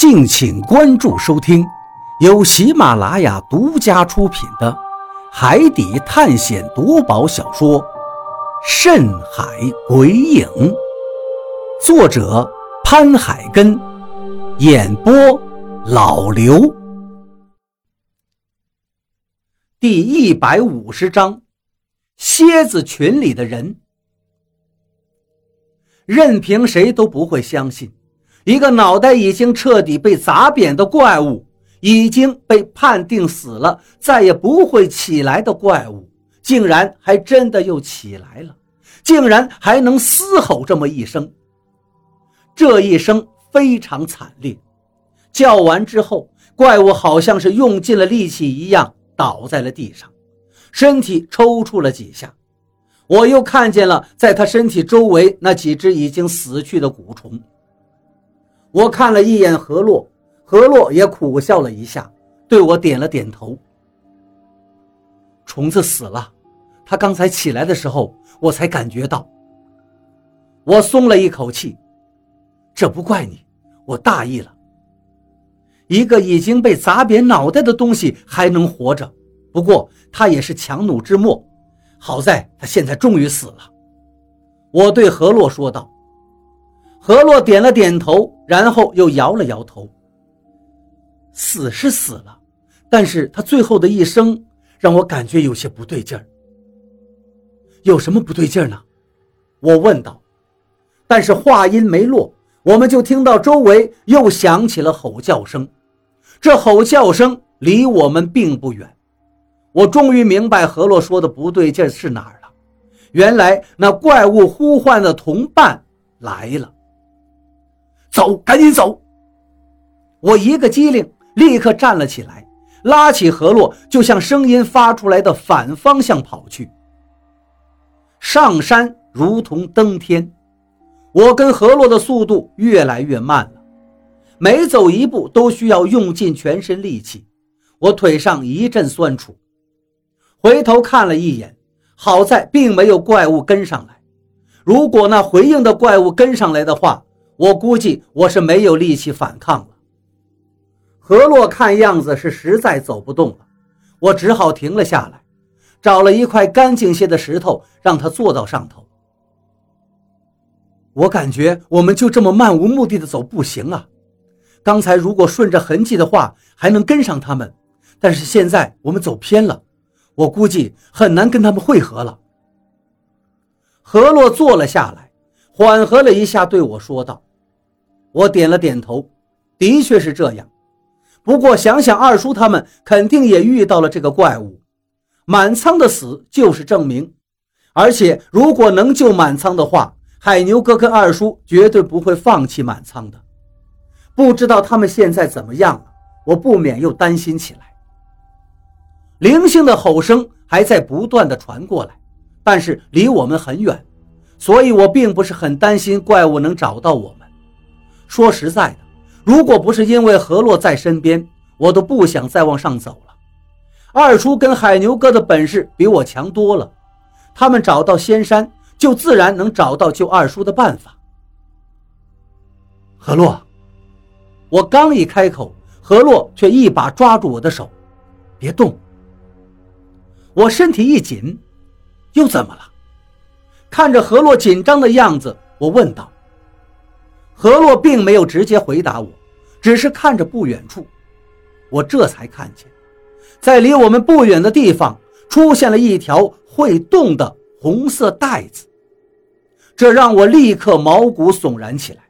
敬请关注收听，由喜马拉雅独家出品的《海底探险夺宝小说》《深海鬼影》，作者潘海根，演播老刘。第一百五十章，蝎子群里的人，任凭谁都不会相信。一个脑袋已经彻底被砸扁的怪物，已经被判定死了，再也不会起来的怪物，竟然还真的又起来了，竟然还能嘶吼这么一声。这一声非常惨烈，叫完之后，怪物好像是用尽了力气一样，倒在了地上，身体抽搐了几下。我又看见了，在他身体周围那几只已经死去的蛊虫。我看了一眼何洛，何洛也苦笑了一下，对我点了点头。虫子死了，他刚才起来的时候，我才感觉到。我松了一口气，这不怪你，我大意了。一个已经被砸扁脑袋的东西还能活着，不过他也是强弩之末，好在他现在终于死了。我对何洛说道。何洛点了点头，然后又摇了摇头。死是死了，但是他最后的一声让我感觉有些不对劲儿。有什么不对劲儿呢？我问道。但是话音没落，我们就听到周围又响起了吼叫声。这吼叫声离我们并不远。我终于明白何洛说的不对劲是哪儿了。原来那怪物呼唤的同伴来了。走，赶紧走！我一个机灵，立刻站了起来，拉起何洛，就向声音发出来的反方向跑去。上山如同登天，我跟何洛的速度越来越慢了，每走一步都需要用尽全身力气，我腿上一阵酸楚。回头看了一眼，好在并没有怪物跟上来。如果那回应的怪物跟上来的话，我估计我是没有力气反抗了。何洛看样子是实在走不动了，我只好停了下来，找了一块干净些的石头，让他坐到上头。我感觉我们就这么漫无目的的走不行啊！刚才如果顺着痕迹的话，还能跟上他们，但是现在我们走偏了，我估计很难跟他们会合了。何洛坐了下来，缓和了一下，对我说道。我点了点头，的确是这样。不过想想二叔他们肯定也遇到了这个怪物，满仓的死就是证明。而且如果能救满仓的话，海牛哥跟二叔绝对不会放弃满仓的。不知道他们现在怎么样了，我不免又担心起来。零星的吼声还在不断的传过来，但是离我们很远，所以我并不是很担心怪物能找到我们。说实在的，如果不是因为何洛在身边，我都不想再往上走了。二叔跟海牛哥的本事比我强多了，他们找到仙山，就自然能找到救二叔的办法。何洛，我刚一开口，何洛却一把抓住我的手，别动。我身体一紧，又怎么了？看着何洛紧张的样子，我问道。何洛并没有直接回答我，只是看着不远处。我这才看见，在离我们不远的地方出现了一条会动的红色带子。这让我立刻毛骨悚然起来，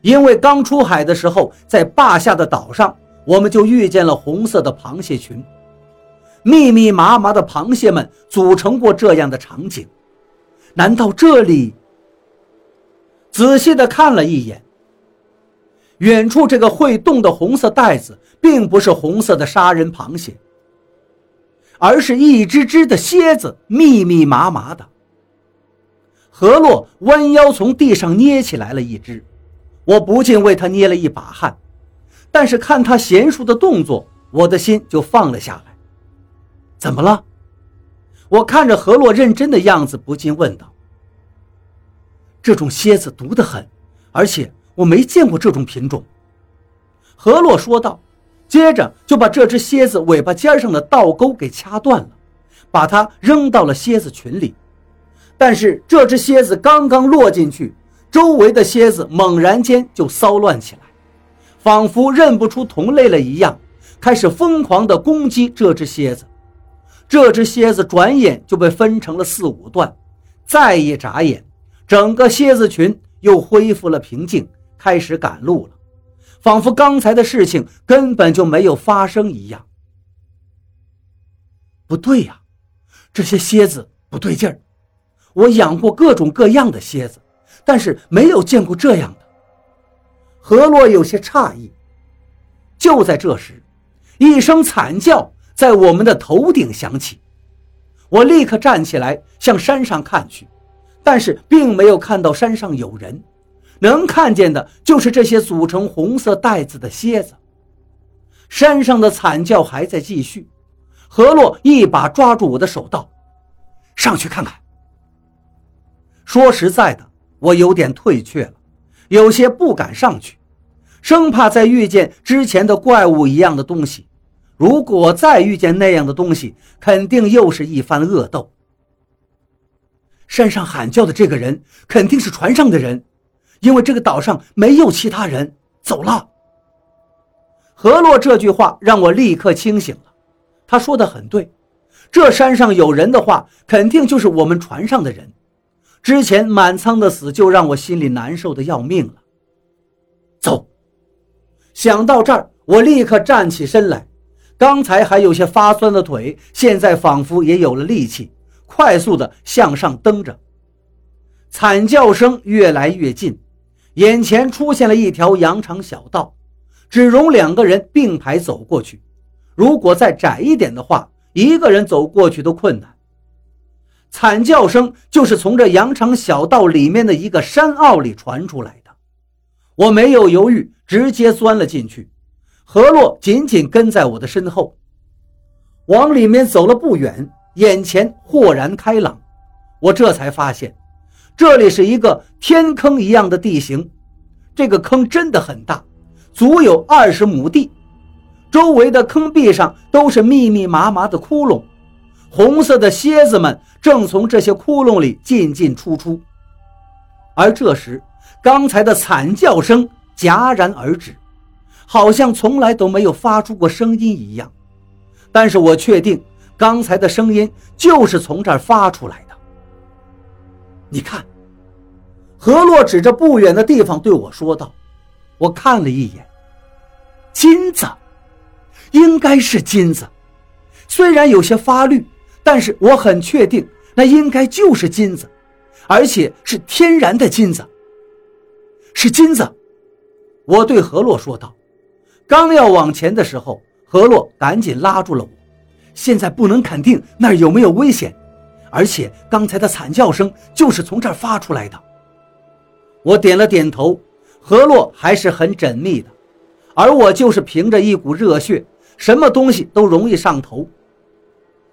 因为刚出海的时候，在坝下的岛上，我们就遇见了红色的螃蟹群，密密麻麻的螃蟹们组成过这样的场景。难道这里？仔细的看了一眼，远处这个会动的红色袋子，并不是红色的杀人螃蟹，而是一只只的蝎子，密密麻麻的。何洛弯腰从地上捏起来了一只，我不禁为他捏了一把汗，但是看他娴熟的动作，我的心就放了下来。怎么了？我看着何洛认真的样子，不禁问道。这种蝎子毒得很，而且我没见过这种品种。何洛说道，接着就把这只蝎子尾巴尖上的倒钩给掐断了，把它扔到了蝎子群里。但是这只蝎子刚刚落进去，周围的蝎子猛然间就骚乱起来，仿佛认不出同类了一样，开始疯狂地攻击这只蝎子。这只蝎子转眼就被分成了四五段，再一眨眼，整个蝎子群又恢复了平静，开始赶路了，仿佛刚才的事情根本就没有发生一样。不对呀，这些蝎子不对劲儿。我养过各种各样的蝎子，但是没有见过这样的。何洛有些诧异。就在这时，一声惨叫在我们的头顶响起。我立刻站起来向山上看去，但是并没有看到山上有人，能看见的就是这些组成红色袋子的蝎子。山上的惨叫还在继续。何洛一把抓住我的手道：“上去看看。”说实在的，我有点退却了，有些不敢上去，生怕再遇见之前的怪物一样的东西。如果再遇见那样的东西，肯定又是一番恶斗。山上喊叫的这个人肯定是船上的人，因为这个岛上没有其他人走了。何洛这句话让我立刻清醒了，他说的很对，这山上有人的话，肯定就是我们船上的人。之前满仓的死就让我心里难受的要命了。走，想到这儿，我立刻站起身来。刚才还有些发酸的腿，现在仿佛也有了力气，快速的向上蹬着。惨叫声越来越近，眼前出现了一条羊肠小道，只容两个人并排走过去。如果再窄一点的话，一个人走过去都困难。惨叫声就是从这羊肠小道里面的一个山坳里传出来的。我没有犹豫，直接钻了进去。何洛紧紧跟在我的身后。往里面走了不远，眼前豁然开朗。我这才发现，这里是一个天坑一样的地形。这个坑真的很大，足有二十亩地。周围的坑壁上都是密密麻麻的窟窿。红色的蝎子们正从这些窟窿里进进出出，而这时，刚才的惨叫声戛然而止，好像从来都没有发出过声音一样。但是我确定，刚才的声音就是从这儿发出来的。你看，何洛指着不远的地方对我说道。我看了一眼，金子，应该是金子，虽然有些发绿。但是我很确定，那应该就是金子，而且是天然的金子。是金子，我对何洛说道。刚要往前的时候，何洛赶紧拉住了我。现在不能肯定那儿有没有危险，而且刚才的惨叫声就是从这儿发出来的。我点了点头。何洛还是很缜密的，而我就是凭着一股热血，什么东西都容易上头。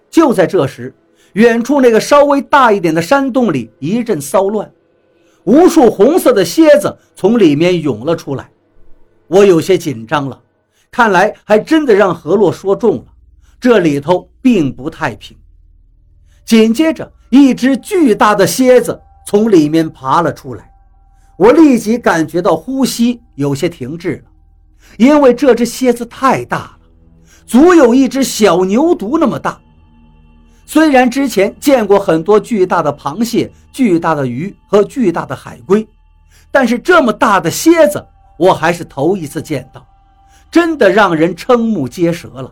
就在这时，远处那个稍微大一点的山洞里一阵骚乱，无数红色的蝎子从里面涌了出来。我有些紧张了，看来还真的让何洛说中了，这里头并不太平。紧接着，一只巨大的蝎子从里面爬了出来，我立即感觉到呼吸有些停滞了，因为这只蝎子太大了，足有一只小牛犊那么大。虽然之前见过很多巨大的螃蟹、巨大的鱼和巨大的海龟，但是这么大的蝎子我还是头一次见到，真的让人瞠目结舌了。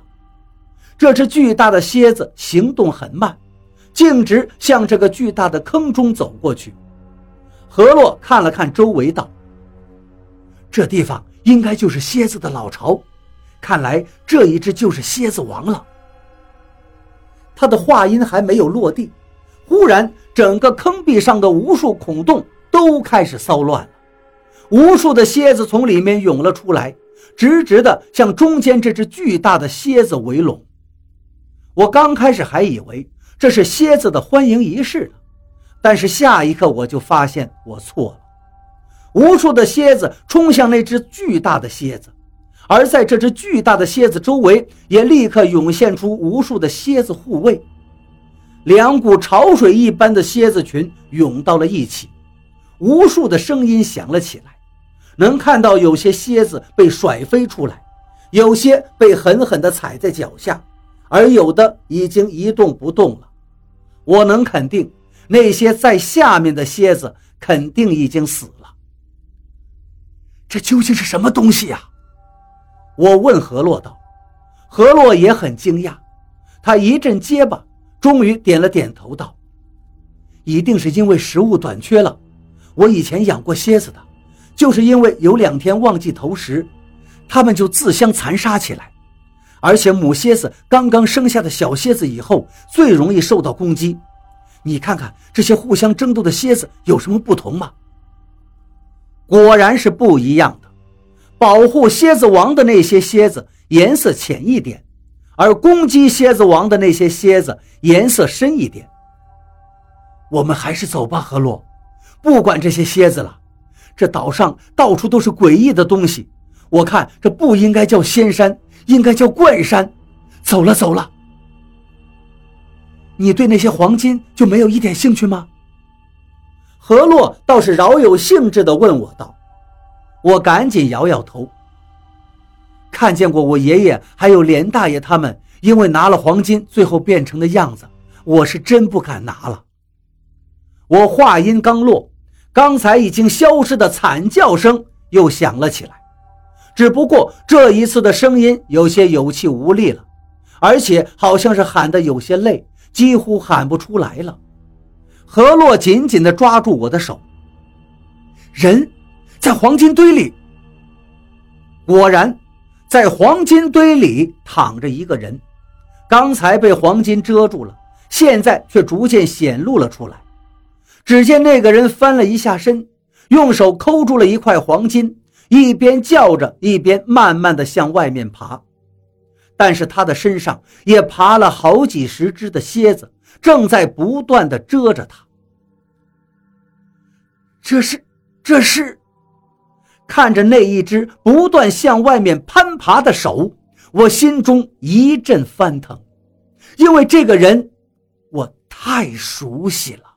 这只巨大的蝎子行动很慢，径直向这个巨大的坑中走过去。何洛看了看周围，道：“这地方应该就是蝎子的老巢，看来这一只就是蝎子王了。”他的话音还没有落地，忽然，整个坑壁上的无数孔洞都开始骚乱了，无数的蝎子从里面涌了出来，直直的向中间这只巨大的蝎子围拢。我刚开始还以为这是蝎子的欢迎仪式呢，但是下一刻我就发现我错了，无数的蝎子冲向那只巨大的蝎子，而在这只巨大的蝎子周围，也立刻涌现出无数的蝎子护卫。两股潮水一般的蝎子群涌到了一起，无数的声音响了起来。能看到有些蝎子被甩飞出来，有些被狠狠地踩在脚下，而有的已经一动不动了。我能肯定，那些在下面的蝎子肯定已经死了。这究竟是什么东西呀？我问何洛道。何洛也很惊讶，他一阵结巴，终于点了点头道：“一定是因为食物短缺了。我以前养过蝎子的。”就是因为有两天忘记投食，它们就自相残杀起来，而且母蝎子刚刚生下的小蝎子以后最容易受到攻击。你看看这些互相争斗的蝎子有什么不同吗？果然是不一样的。保护蝎子王的那些蝎子颜色浅一点，而攻击蝎子王的那些蝎子颜色深一点。我们还是走吧，何洛，不管这些蝎子了。这岛上到处都是诡异的东西，我看这不应该叫仙山，应该叫怪山。走了走了，你对那些黄金就没有一点兴趣吗？何洛倒是饶有兴致地问我道。我赶紧摇摇头。看见过我爷爷还有连大爷他们因为拿了黄金最后变成的样子，我是真不敢拿了。我话音刚落。刚才已经消失的惨叫声又响了起来，只不过这一次的声音有些有气无力了，而且好像是喊得有些累，几乎喊不出来了。何洛紧紧地抓住我的手。人在黄金堆里，果然，在黄金堆里躺着一个人，刚才被黄金遮住了，现在却逐渐显露了出来。只见那个人翻了一下身，用手抠住了一块黄金，一边叫着，一边慢慢的向外面爬。但是他的身上也爬了好几十只的蝎子，正在不断的蛰着他。这是，这是，看着那一只不断向外面攀爬的手，我心中一阵翻腾，因为这个人，我太熟悉了。